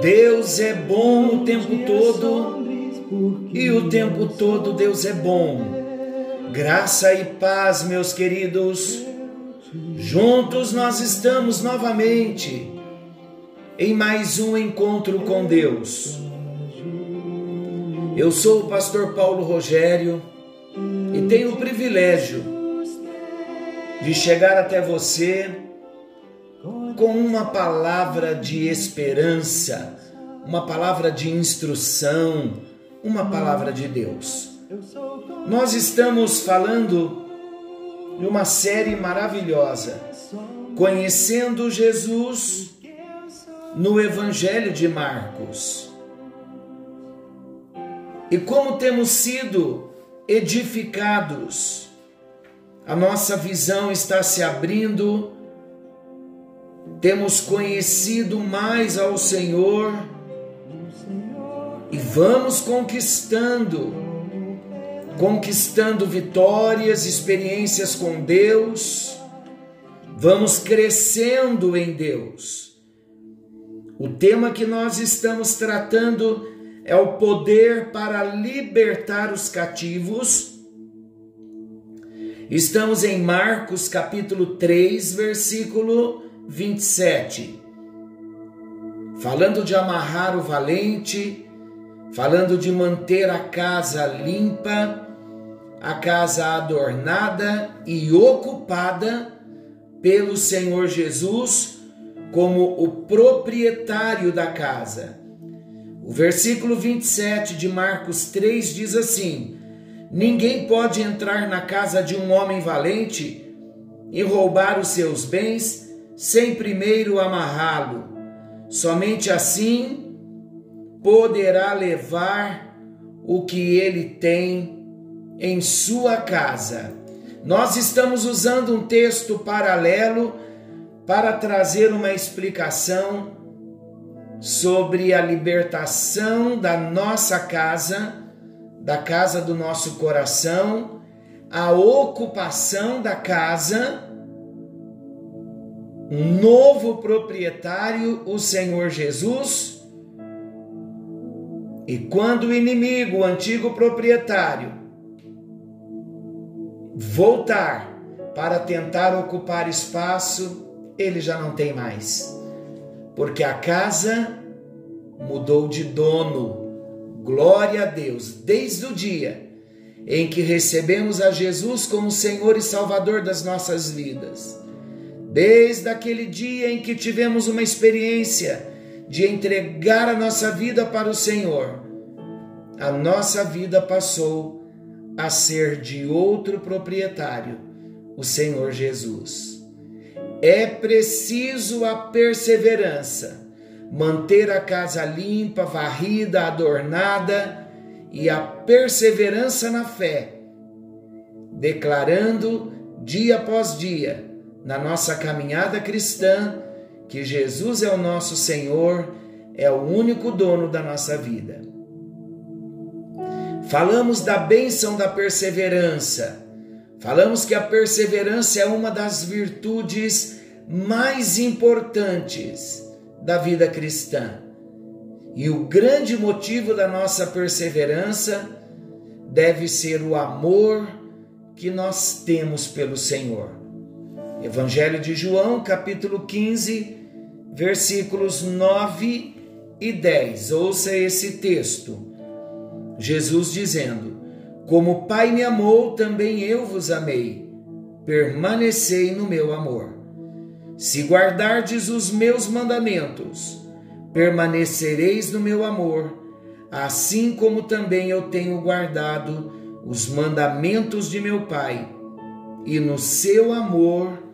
Deus é bom o tempo todo e o tempo todo Deus é bom. Graça e paz, meus queridos. Juntos nós estamos novamente em mais um encontro com Deus. Eu sou o pastor Paulo Rogério e tenho o privilégio de chegar até você com uma palavra de esperança, uma palavra de instrução, uma palavra de Deus. Nós estamos falando de uma série maravilhosa, Conhecendo Jesus no Evangelho de Marcos. E como temos sido edificados, a nossa visão está se abrindo temos conhecido mais ao Senhor e vamos conquistando, conquistando vitórias, experiências com Deus, vamos crescendo em Deus. O tema que nós estamos tratando é o poder para libertar os cativos. Estamos em Marcos capítulo 3, versículo 27. Falando de amarrar o valente, falando de manter a casa limpa, a casa adornada e ocupada pelo Senhor Jesus como o proprietário da casa. O versículo 27 de Marcos 3 diz assim: Ninguém pode entrar na casa de um homem valente e roubar os seus bens sem primeiro amarrá-lo. Somente assim poderá levar o que ele tem em sua casa. Nós estamos usando um texto paralelo para trazer uma explicação sobre a libertação da nossa casa, da casa do nosso coração, a ocupação da casa novo proprietário, o Senhor Jesus. E quando o inimigo, o antigo proprietário, voltar para tentar ocupar espaço, ele já não tem mais. Porque a casa mudou de dono. Glória a Deus, desde o dia em que recebemos a Jesus como Senhor e Salvador das nossas vidas. Desde aquele dia em que tivemos uma experiência de entregar a nossa vida para o Senhor, a nossa vida passou a ser de outro proprietário, o Senhor Jesus. É preciso a perseverança, manter a casa limpa, varrida, adornada e a perseverança na fé, declarando dia após dia na nossa caminhada cristã que Jesus é o nosso Senhor, é o único dono da nossa vida. Falamos da bênção da perseverança. Falamos que a perseverança é uma das virtudes mais importantes da vida cristã. E o grande motivo da nossa perseverança deve ser o amor que nós temos pelo Senhor. Evangelho de João, capítulo 15, versículos 9 e 10. Ouça esse texto. Jesus dizendo: Como o Pai me amou, também eu vos amei. Permanecei no meu amor. Se guardardes os meus mandamentos, permanecereis no meu amor, assim como também eu tenho guardado os mandamentos de meu Pai, e no seu amor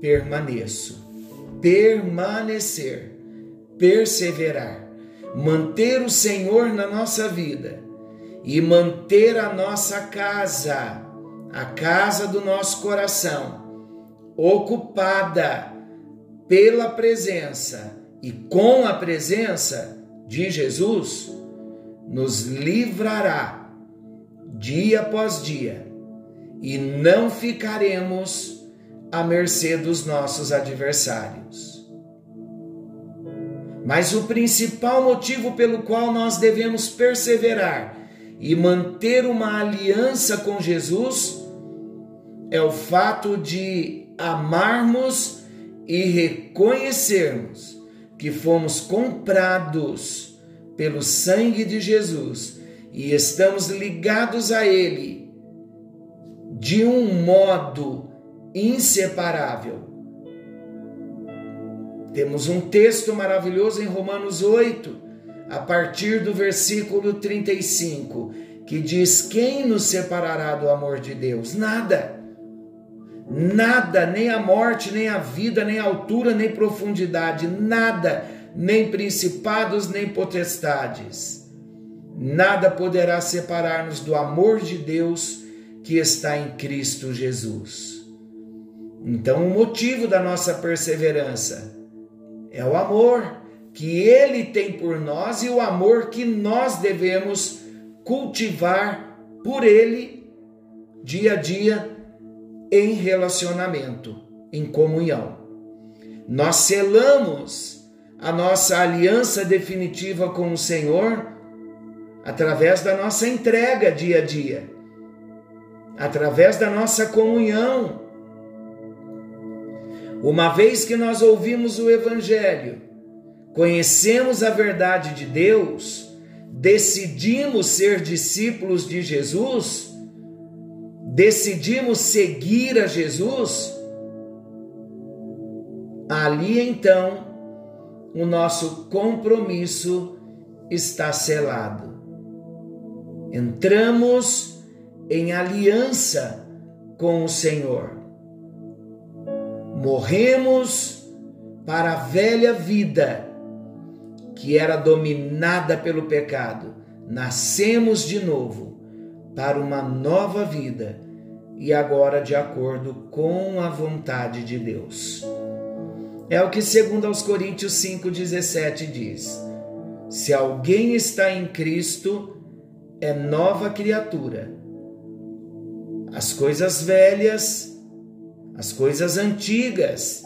permaneço. Permanecer, perseverar. manter o Senhor na nossa vida. E manter a nossa casa, a casa do nosso coração, ocupada pela presença e com a presença de Jesus, nos livrará dia após dia. E não ficaremos à mercê dos nossos adversários. Mas o principal motivo pelo qual nós devemos perseverar e manter uma aliança com Jesus é o fato de amarmos e reconhecermos que fomos comprados pelo sangue de Jesus e estamos ligados a Ele de um modo inseparável. Temos um texto maravilhoso em Romanos 8, a partir do versículo 35, que diz: Quem nos separará do amor de Deus? Nada. Nada, nem a morte, nem a vida, nem a altura, nem profundidade, nada, nem principados, nem potestades. Nada poderá separar-nos do amor de Deus que está em Cristo Jesus. Então, o motivo da nossa perseverança é o amor que Ele tem por nós e o amor que nós devemos cultivar por Ele dia a dia em relacionamento, em comunhão. Nós selamos a nossa aliança definitiva com o Senhor através da nossa entrega dia a dia, através da nossa comunhão uma vez que nós ouvimos o Evangelho, conhecemos a verdade de Deus, decidimos ser discípulos de Jesus, decidimos seguir a Jesus, ali então o nosso compromisso está selado. Entramos em aliança com o Senhor morremos para a velha vida que era dominada pelo pecado, nascemos de novo para uma nova vida e agora de acordo com a vontade de Deus. É o que segundo aos Coríntios 5:17 diz: Se alguém está em Cristo, é nova criatura. As coisas velhas as coisas antigas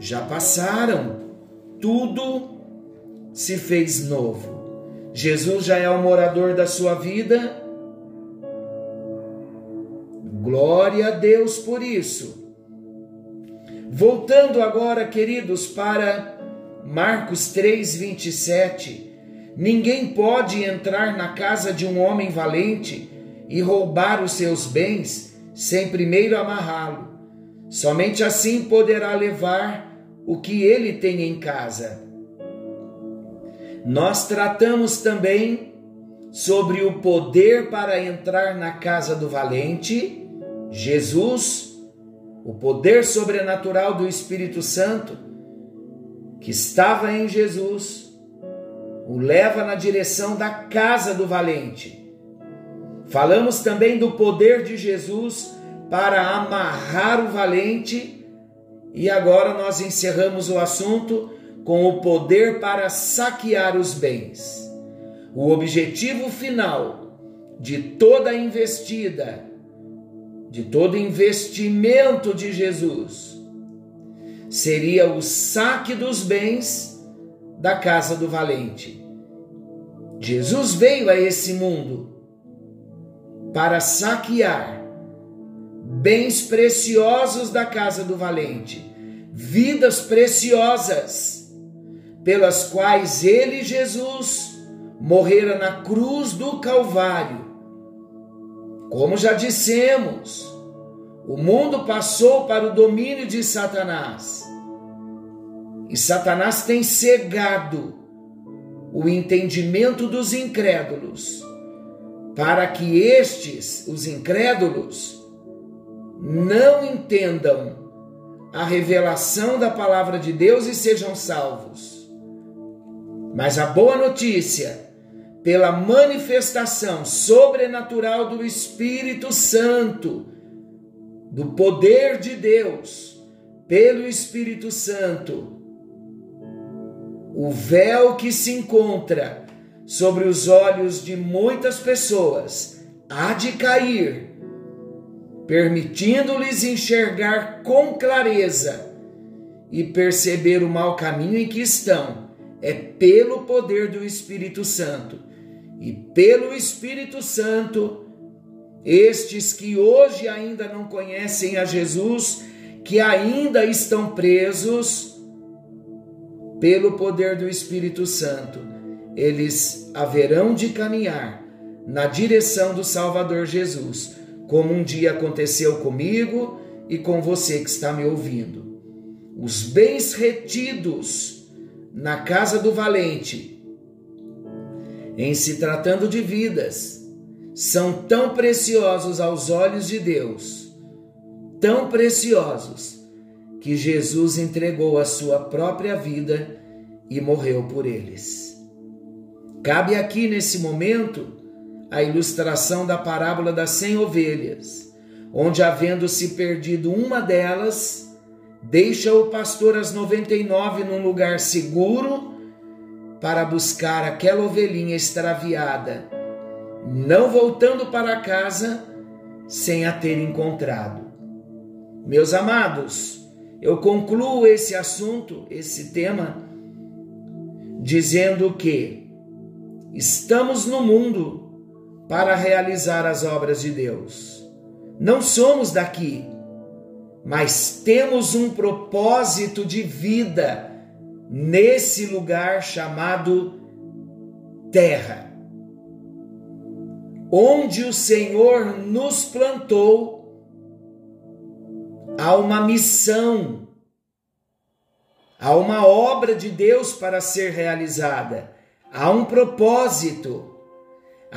já passaram, tudo se fez novo. Jesus já é o morador da sua vida. Glória a Deus por isso. Voltando agora, queridos, para Marcos 3, 27. Ninguém pode entrar na casa de um homem valente e roubar os seus bens sem primeiro amarrá-lo Somente assim poderá levar o que ele tem em casa. Nós tratamos também sobre o poder para entrar na casa do valente, Jesus, o poder sobrenatural do Espírito Santo, que estava em Jesus, o leva na direção da casa do valente. Falamos também do poder de Jesus para amarrar o valente. E agora nós encerramos o assunto com o poder para saquear os bens. O objetivo final de toda investida, de todo investimento de Jesus, seria o saque dos bens da casa do valente. Jesus veio a esse mundo para saquear bens preciosos da casa do valente, vidas preciosas, pelas quais ele, Jesus, morrera na cruz do Calvário. Como já dissemos, o mundo passou para o domínio de Satanás. E Satanás tem cegado o entendimento dos incrédulos, para que estes, os incrédulos, não entendam a revelação da palavra de Deus e sejam salvos. Mas a boa notícia, pela manifestação sobrenatural do Espírito Santo, do poder de Deus, pelo Espírito Santo, o véu que se encontra sobre os olhos de muitas pessoas há de cair, permitindo-lhes enxergar com clareza e perceber o mau caminho em que estão. É pelo poder do Espírito Santo. E pelo Espírito Santo, estes que hoje ainda não conhecem a Jesus, que ainda estão presos, pelo poder do Espírito Santo, eles haverão de caminhar na direção do Salvador Jesus, como um dia aconteceu comigo e com você que está me ouvindo. Os bens retidos na casa do valente, em se tratando de vidas, são tão preciosos aos olhos de Deus, tão preciosos, que Jesus entregou a sua própria vida e morreu por eles. Cabe aqui nesse momento a ilustração da parábola das cem ovelhas, onde, havendo se perdido uma delas, deixa o pastor as noventa e nove num lugar seguro para buscar aquela ovelhinha extraviada, não voltando para casa sem a ter encontrado. Meus amados, eu concluo esse assunto, esse tema, dizendo que estamos no mundo para realizar as obras de Deus. Não somos daqui, mas temos um propósito de vida nesse lugar chamado terra, onde o Senhor nos plantou há uma missão, há uma obra de Deus para ser realizada, há um propósito.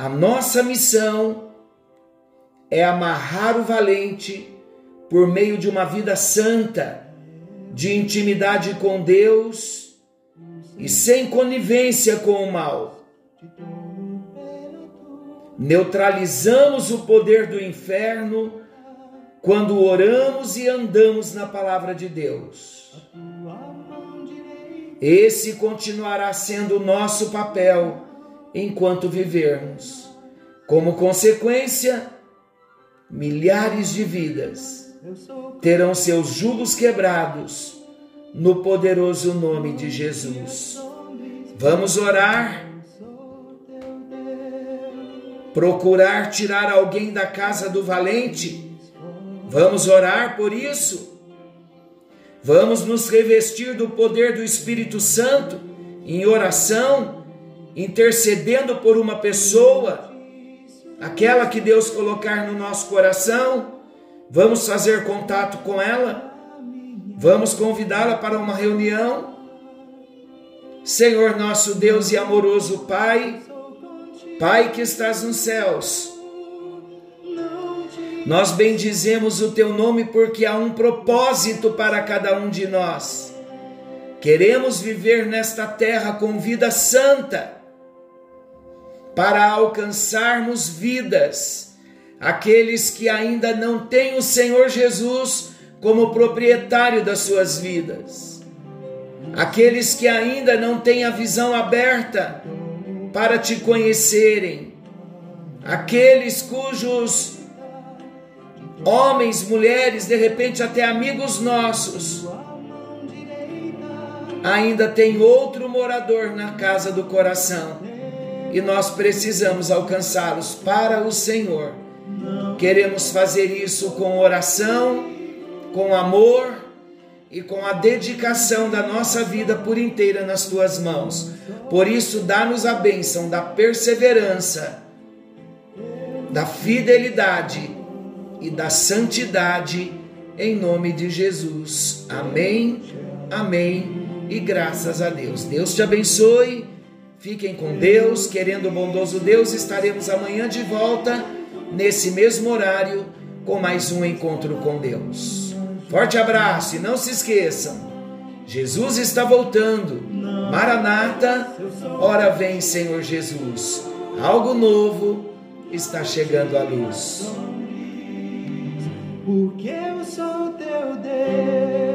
A nossa missão é amarrar o valente por meio de uma vida santa, de intimidade com Deus e sem conivência com o mal. Neutralizamos o poder do inferno quando oramos e andamos na palavra de Deus. Esse continuará sendo o nosso papel enquanto vivermos. Como consequência, milhares de vidas terão seus jugos quebrados no poderoso nome de Jesus. Vamos orar. Procurar tirar alguém da casa do valente Vamos orar por isso. Vamos nos revestir do poder do Espírito Santo em oração, intercedendo por uma pessoa, aquela que Deus colocar no nosso coração. Vamos fazer contato com ela. Vamos convidá-la para uma reunião. Senhor nosso Deus e amoroso Pai, Pai que estás nos céus, nós bendizemos o teu nome porque há um propósito para cada um de nós. Queremos viver nesta terra com vida santa, para alcançarmos vidas, aqueles que ainda não têm o Senhor Jesus como proprietário das suas vidas, aqueles que ainda não têm a visão aberta para te conhecerem, aqueles cujos homens, mulheres, de repente até amigos nossos, ainda tem outro morador na casa do coração e nós precisamos alcançá-los para o Senhor. Queremos fazer isso com oração, com amor e com a dedicação da nossa vida por inteira nas tuas mãos. Por isso, dá-nos a bênção da perseverança, da fidelidade e da santidade, em nome de Jesus. Amém, amém e graças a Deus. Deus te abençoe, Fiquem com Deus, querendo o bondoso Deus, estaremos amanhã de volta, nesse mesmo horário, com mais um encontro com Deus. Forte abraço e não se esqueçam, Jesus está voltando. Maranata, ora vem, Senhor Jesus. Algo novo está chegando à luz. Porque eu sou teu Deus.